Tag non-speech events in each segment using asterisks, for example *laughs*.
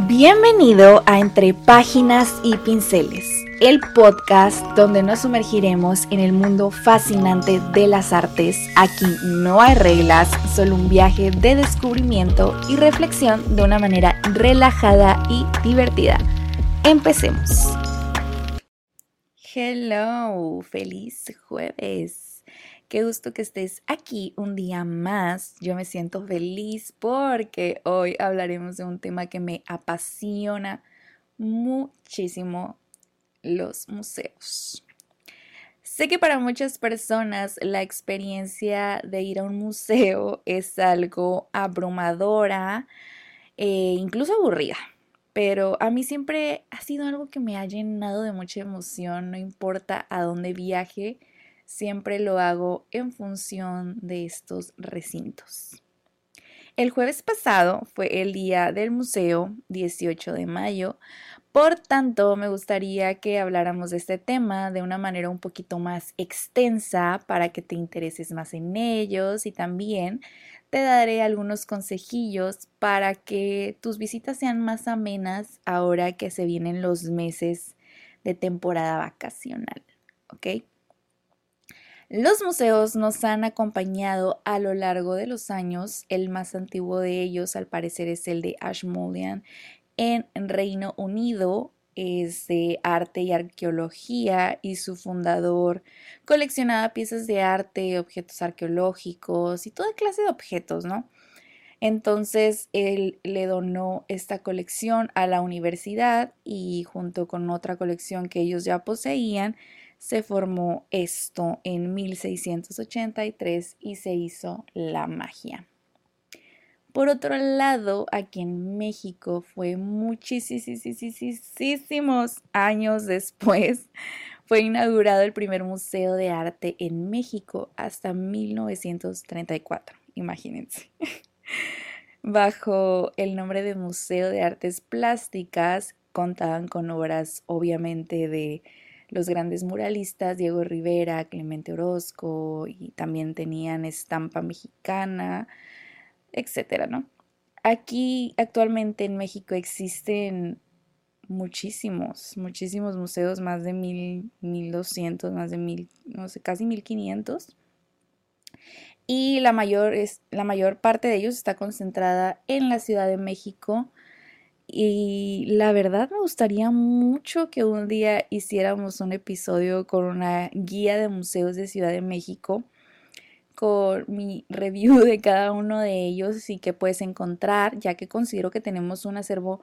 Bienvenido a Entre Páginas y Pinceles, el podcast donde nos sumergiremos en el mundo fascinante de las artes. Aquí no hay reglas, solo un viaje de descubrimiento y reflexión de una manera relajada y divertida. Empecemos. Hello, feliz jueves. Qué gusto que estés aquí un día más. Yo me siento feliz porque hoy hablaremos de un tema que me apasiona muchísimo, los museos. Sé que para muchas personas la experiencia de ir a un museo es algo abrumadora e incluso aburrida, pero a mí siempre ha sido algo que me ha llenado de mucha emoción, no importa a dónde viaje siempre lo hago en función de estos recintos. El jueves pasado fue el día del museo, 18 de mayo, por tanto me gustaría que habláramos de este tema de una manera un poquito más extensa para que te intereses más en ellos y también te daré algunos consejillos para que tus visitas sean más amenas ahora que se vienen los meses de temporada vacacional, ¿ok? Los museos nos han acompañado a lo largo de los años. El más antiguo de ellos, al parecer, es el de Ashmolean en Reino Unido. Es de arte y arqueología y su fundador coleccionaba piezas de arte, objetos arqueológicos y toda clase de objetos, ¿no? Entonces él le donó esta colección a la universidad y junto con otra colección que ellos ya poseían, se formó esto en 1683 y se hizo la magia. Por otro lado, aquí en México fue muchísimos años después, fue inaugurado el primer museo de arte en México hasta 1934, imagínense. *laughs* Bajo el nombre de Museo de Artes Plásticas, contaban con obras obviamente de los grandes muralistas Diego Rivera, Clemente Orozco y también tenían estampa mexicana, etcétera, ¿no? Aquí actualmente en México existen muchísimos, muchísimos museos, más de mil, mil doscientos, más de mil, no sé, casi mil quinientos. Y la mayor, es, la mayor parte de ellos está concentrada en la Ciudad de México, y la verdad me gustaría mucho que un día hiciéramos un episodio con una guía de museos de Ciudad de México, con mi *laughs* review de cada uno de ellos y que puedes encontrar, ya que considero que tenemos un acervo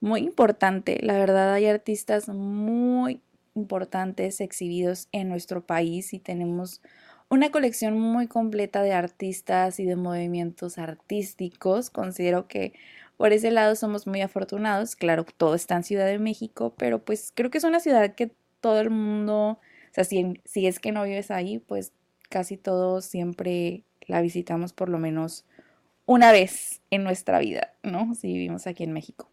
muy importante. La verdad hay artistas muy importantes exhibidos en nuestro país y tenemos una colección muy completa de artistas y de movimientos artísticos. Considero que por ese lado somos muy afortunados. Claro, todo está en Ciudad de México, pero pues creo que es una ciudad que todo el mundo, o sea, si, si es que no vives ahí, pues casi todos siempre la visitamos por lo menos una vez en nuestra vida, ¿no? Si vivimos aquí en México.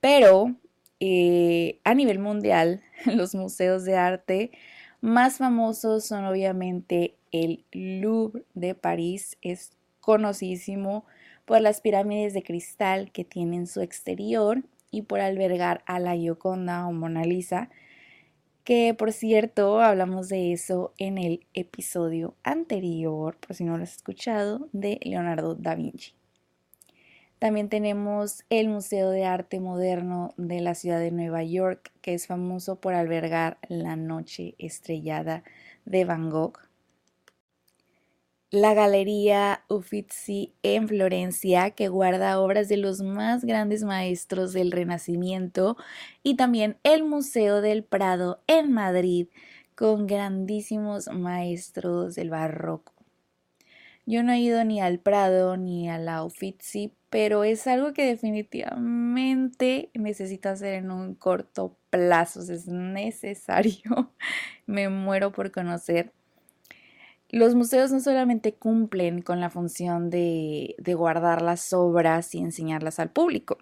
Pero eh, a nivel mundial, *laughs* los museos de arte más famosos son obviamente el Louvre de París, es conocidísimo por las pirámides de cristal que tienen su exterior y por albergar a la Gioconda o Mona Lisa, que por cierto hablamos de eso en el episodio anterior, por si no lo has escuchado, de Leonardo da Vinci. También tenemos el Museo de Arte Moderno de la ciudad de Nueva York, que es famoso por albergar la noche estrellada de Van Gogh la Galería Uffizi en Florencia, que guarda obras de los más grandes maestros del Renacimiento, y también el Museo del Prado en Madrid, con grandísimos maestros del barroco. Yo no he ido ni al Prado ni a la Uffizi, pero es algo que definitivamente necesito hacer en un corto plazo, es necesario. *laughs* Me muero por conocer los museos no solamente cumplen con la función de, guardar las obras y enseñarlas al público,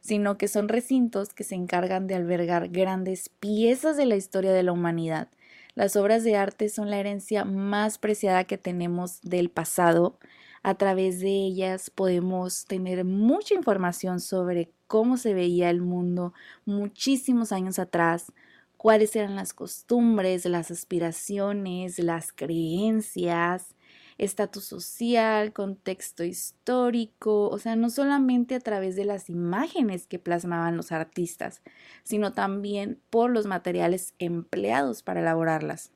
sino que son recintos que se encargan de albergar grandes piezas de la historia de la humanidad. Las obras de arte son la herencia más preciada que tenemos del pasado, A través de ellas podemos tener mucha información sobre cómo se veía el mundo muchísimos años atrás, cuáles eran las costumbres, las aspiraciones, las creencias, estatus social, contexto histórico, o sea, no solamente a través de las imágenes que plasmaban los artistas, sino también por los materiales empleados para elaborarlas.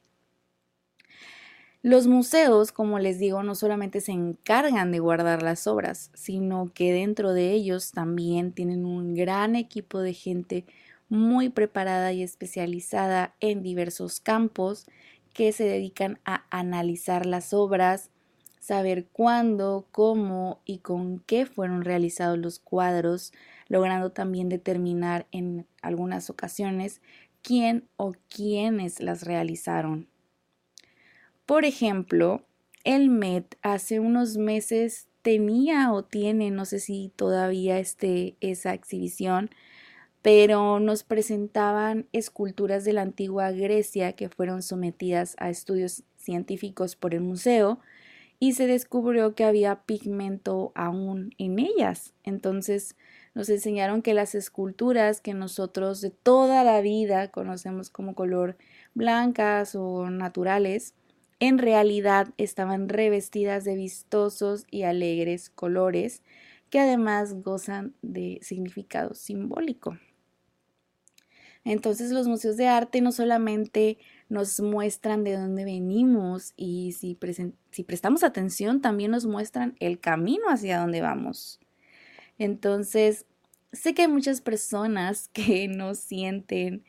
Los museos, como les digo, no solamente se encargan de guardar las obras, sino que dentro de ellos también tienen un gran equipo de gente muy preparada y especializada en diversos campos que se dedican a analizar las obras, saber cuándo, cómo y con qué fueron realizados los cuadros, logrando también determinar en algunas ocasiones quién o quiénes las realizaron. Por ejemplo, el Met hace unos meses tenía o tiene, no sé si todavía esté esa exhibición, pero nos presentaban esculturas de la antigua Grecia que fueron sometidas a estudios científicos por el museo y se descubrió que había pigmento aún en ellas. Entonces nos enseñaron que las esculturas que nosotros de toda la vida conocemos como color blancas o naturales, en realidad estaban revestidas de vistosos y alegres colores que además gozan de significado simbólico. Entonces los museos de arte no solamente nos muestran de dónde venimos y si, prestamos atención también nos muestran el camino hacia dónde vamos. Entonces, sé que hay muchas personas que no sienten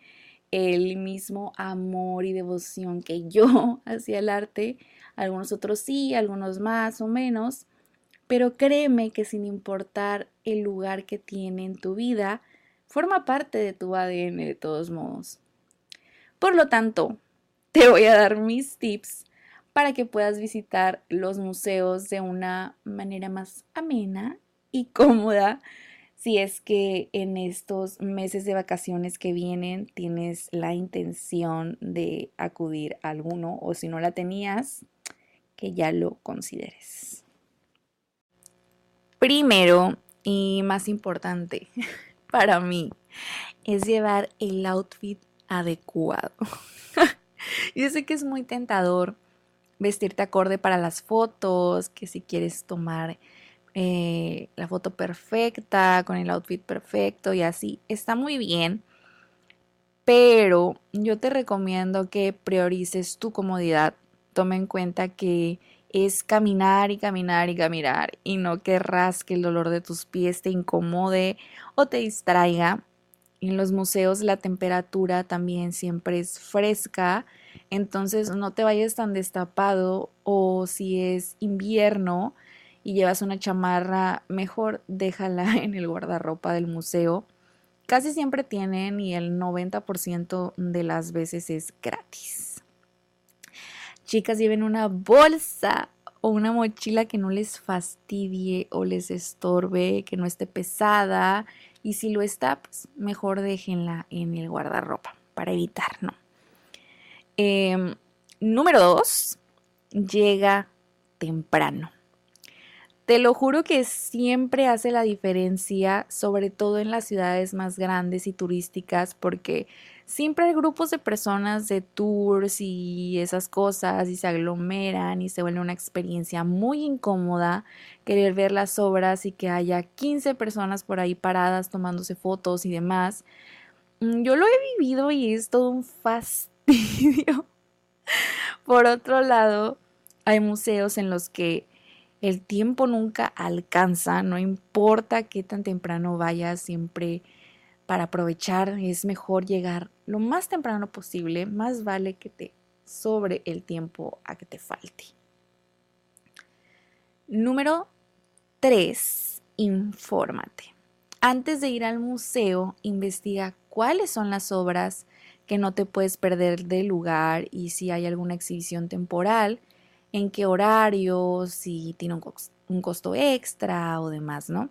el mismo amor y devoción que yo *laughs* hacia el arte. Algunos otros sí, algunos más o menos. Pero créeme que sin importar el lugar que tiene en tu vida, forma parte de tu ADN de todos modos. Por lo tanto, te voy a dar mis tips para que puedas visitar los museos de una manera más amena y *laughs* cómoda si es que en estos meses de vacaciones que vienen tienes la intención de acudir a alguno o si no la tenías, que ya lo consideres. Primero y más importante para mí es llevar el outfit adecuado. *laughs* Yo sé que es muy tentador vestirte acorde para las fotos, que si quieres tomar eh, la foto perfecta, con el outfit perfecto y así. Está muy bien, pero yo te recomiendo que priorices tu comodidad. Toma en cuenta que es caminar y caminar y caminar y no querrás que el dolor de tus pies te incomode o te distraiga. En los museos la temperatura también siempre es fresca, entonces no te vayas tan destapado o si es invierno, y llevas una chamarra, mejor déjala *laughs* en el guardarropa del museo. Casi siempre tienen y el 90% de las veces es gratis. Chicas, lleven una bolsa o una mochila que no les fastidie o les estorbe, que no esté pesada. Y si lo está, pues mejor déjenla en el guardarropa para evitar, ¿no? Em, número dos, llega temprano. Te lo juro que siempre hace la diferencia, sobre todo en las ciudades más grandes y turísticas, porque siempre hay grupos de personas de tours y esas cosas y se aglomeran y se vuelve una experiencia muy incómoda querer ver las obras y que haya 15 personas por ahí paradas tomándose fotos y demás. Mm, yo lo he vivido y es todo un fastidio. *laughs* Por otro lado, hay museos en los que el tiempo nunca alcanza, no importa qué tan temprano vayas, siempre para aprovechar es mejor llegar lo más temprano posible, más vale que te sobre el tiempo a que te falte. Número 3. Infórmate. Antes de ir al museo, investiga cuáles son las obras que no te puedes perder del lugar y si hay alguna exhibición temporal en qué horario, si tiene un, costo extra o demás, ¿no?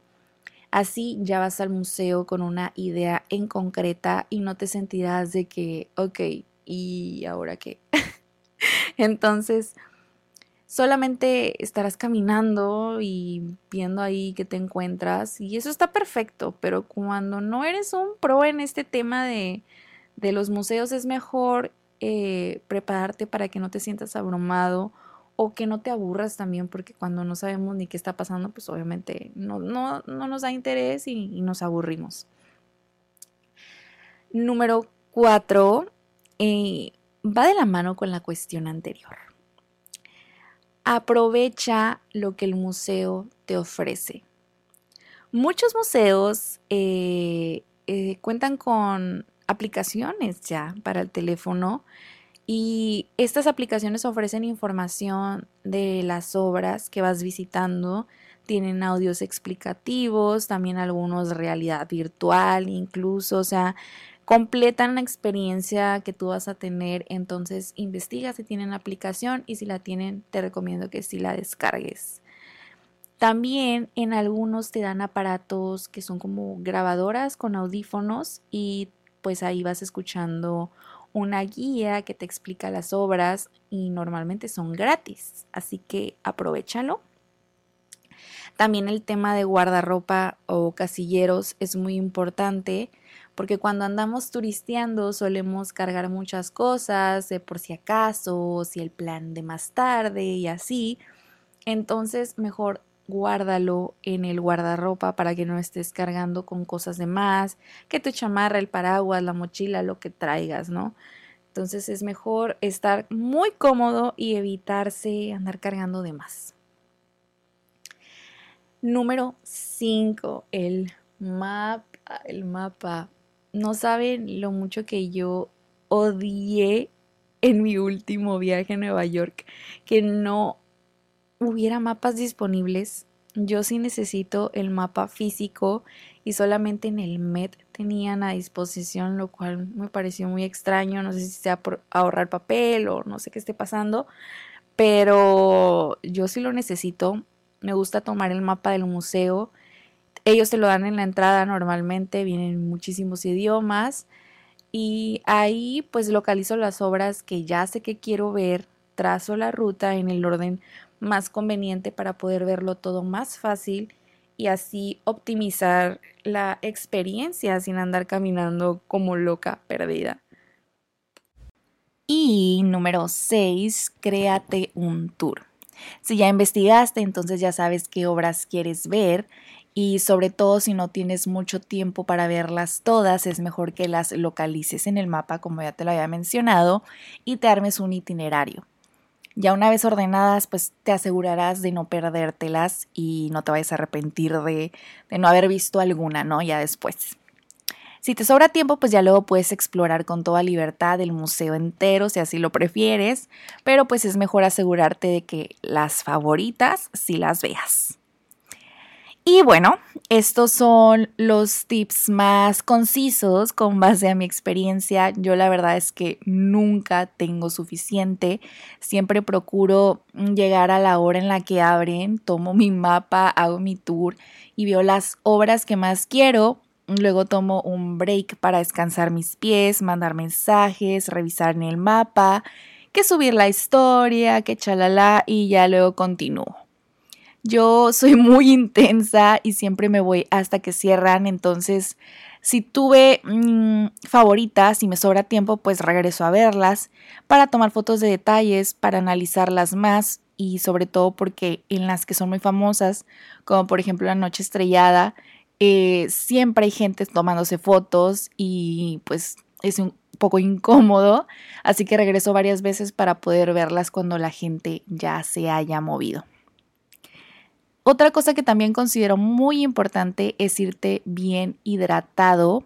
Así ya vas al museo con una idea en concreta y no te sentirás de que, ok, ¿y ahora qué? *laughs* Entonces, solamente estarás caminando y viendo ahí que te encuentras y eso está perfecto, pero cuando no eres un pro en este tema de, los museos es mejor eh, prepararte para que no te sientas abrumado o que no te aburras también porque cuando no sabemos ni qué está pasando pues obviamente no, no, nos da interés y, nos aburrimos. Número cuatro, eh, va de la mano con la cuestión anterior aprovecha lo que el museo te ofrece. Muchos museos eh, eh, cuentan con aplicaciones ya para el teléfono y estas aplicaciones ofrecen información de las obras que vas visitando, tienen audios explicativos, también algunos realidad virtual incluso, o sea, completan la experiencia que tú vas a tener. Entonces investiga si tienen aplicación y si la tienen te recomiendo que sí la descargues. También en algunos te dan aparatos que son como grabadoras con audífonos y pues ahí vas escuchando una guía que te explica las obras y normalmente son gratis, así que aprovechalo. También el tema de guardarropa o casilleros es muy importante porque cuando andamos turisteando solemos cargar muchas cosas, de por si acaso, si el plan de más tarde y así. Entonces mejor guárdalo en el guardarropa para que no estés cargando con cosas de más, que tu chamarra, el paraguas, la mochila, lo que traigas, ¿no? Entonces es mejor estar muy cómodo y evitarse andar cargando de más. Número 5, el mapa. El mapa no saben lo mucho que yo odié en mi último viaje a Nueva York, que no hubiera mapas disponibles. Yo sí necesito el mapa físico y solamente en el Met tenían a disposición, lo cual me pareció muy extraño. No sé si sea por ahorrar papel o no sé qué esté pasando, pero yo sí lo necesito. Me gusta tomar el mapa del museo ellos te lo dan en la entrada normalmente, vienen muchísimos idiomas y ahí pues localizo las obras que ya sé que quiero ver, trazo la ruta en el orden más conveniente para poder verlo todo más fácil y así optimizar la experiencia sin andar caminando como loca perdida. Y número 6, créate un tour. Si ya investigaste, entonces ya sabes qué obras quieres ver y sobre todo si no tienes mucho tiempo para verlas todas, es mejor que las localices en el mapa, como ya te lo había mencionado, y te armes un itinerario. Ya una vez ordenadas, pues te asegurarás de no perdértelas y no te vayas a arrepentir de, de no haber visto alguna, ¿no? Ya después. Si te sobra tiempo, pues ya luego puedes explorar con toda libertad el museo entero, si así lo prefieres, pero pues es mejor asegurarte de que las favoritas sí las veas. Y bueno, estos son los tips más concisos con base a mi experiencia. Yo la verdad es que nunca tengo suficiente. Siempre procuro llegar a la hora en la que abren, tomo mi mapa, hago mi tour y veo las obras que más quiero. Luego tomo un break para descansar mis pies, mandar mensajes, revisar en el mapa, que subir la historia, que chalala y ya luego continúo. Yo soy muy intensa y siempre me voy hasta que cierran, entonces si tuve mm, favoritas y me sobra tiempo, pues regreso a verlas para tomar fotos de detalles, para analizarlas más y sobre todo porque en las que son muy famosas, como por ejemplo la noche estrellada, eh, siempre hay gente tomándose fotos y pues es un poco incómodo, así que regreso varias veces para poder verlas cuando la gente ya se haya movido. Otra cosa que también considero muy importante es irte bien hidratado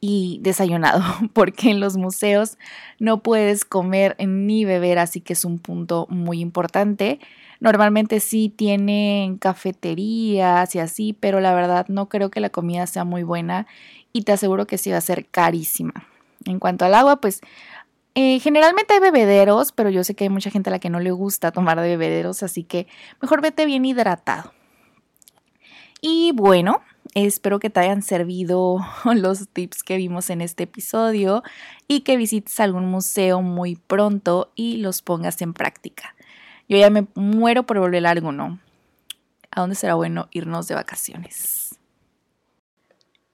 y desayunado, *laughs* porque en los museos no puedes comer ni beber, así que es un punto muy importante. Normalmente sí tienen cafeterías y así, pero la verdad no creo que la comida sea muy buena y te aseguro que sí va a ser carísima. En cuanto al agua, pues eh, generalmente hay bebederos, pero yo sé que hay mucha gente a la que no le gusta tomar de bebederos, así que mejor vete bien hidratado. Y bueno, espero que te hayan servido *laughs* los tips que vimos en este episodio y que visites algún museo muy pronto y los pongas en práctica. Yo ya me muero por volver a alguno. ¿A dónde será bueno irnos de vacaciones?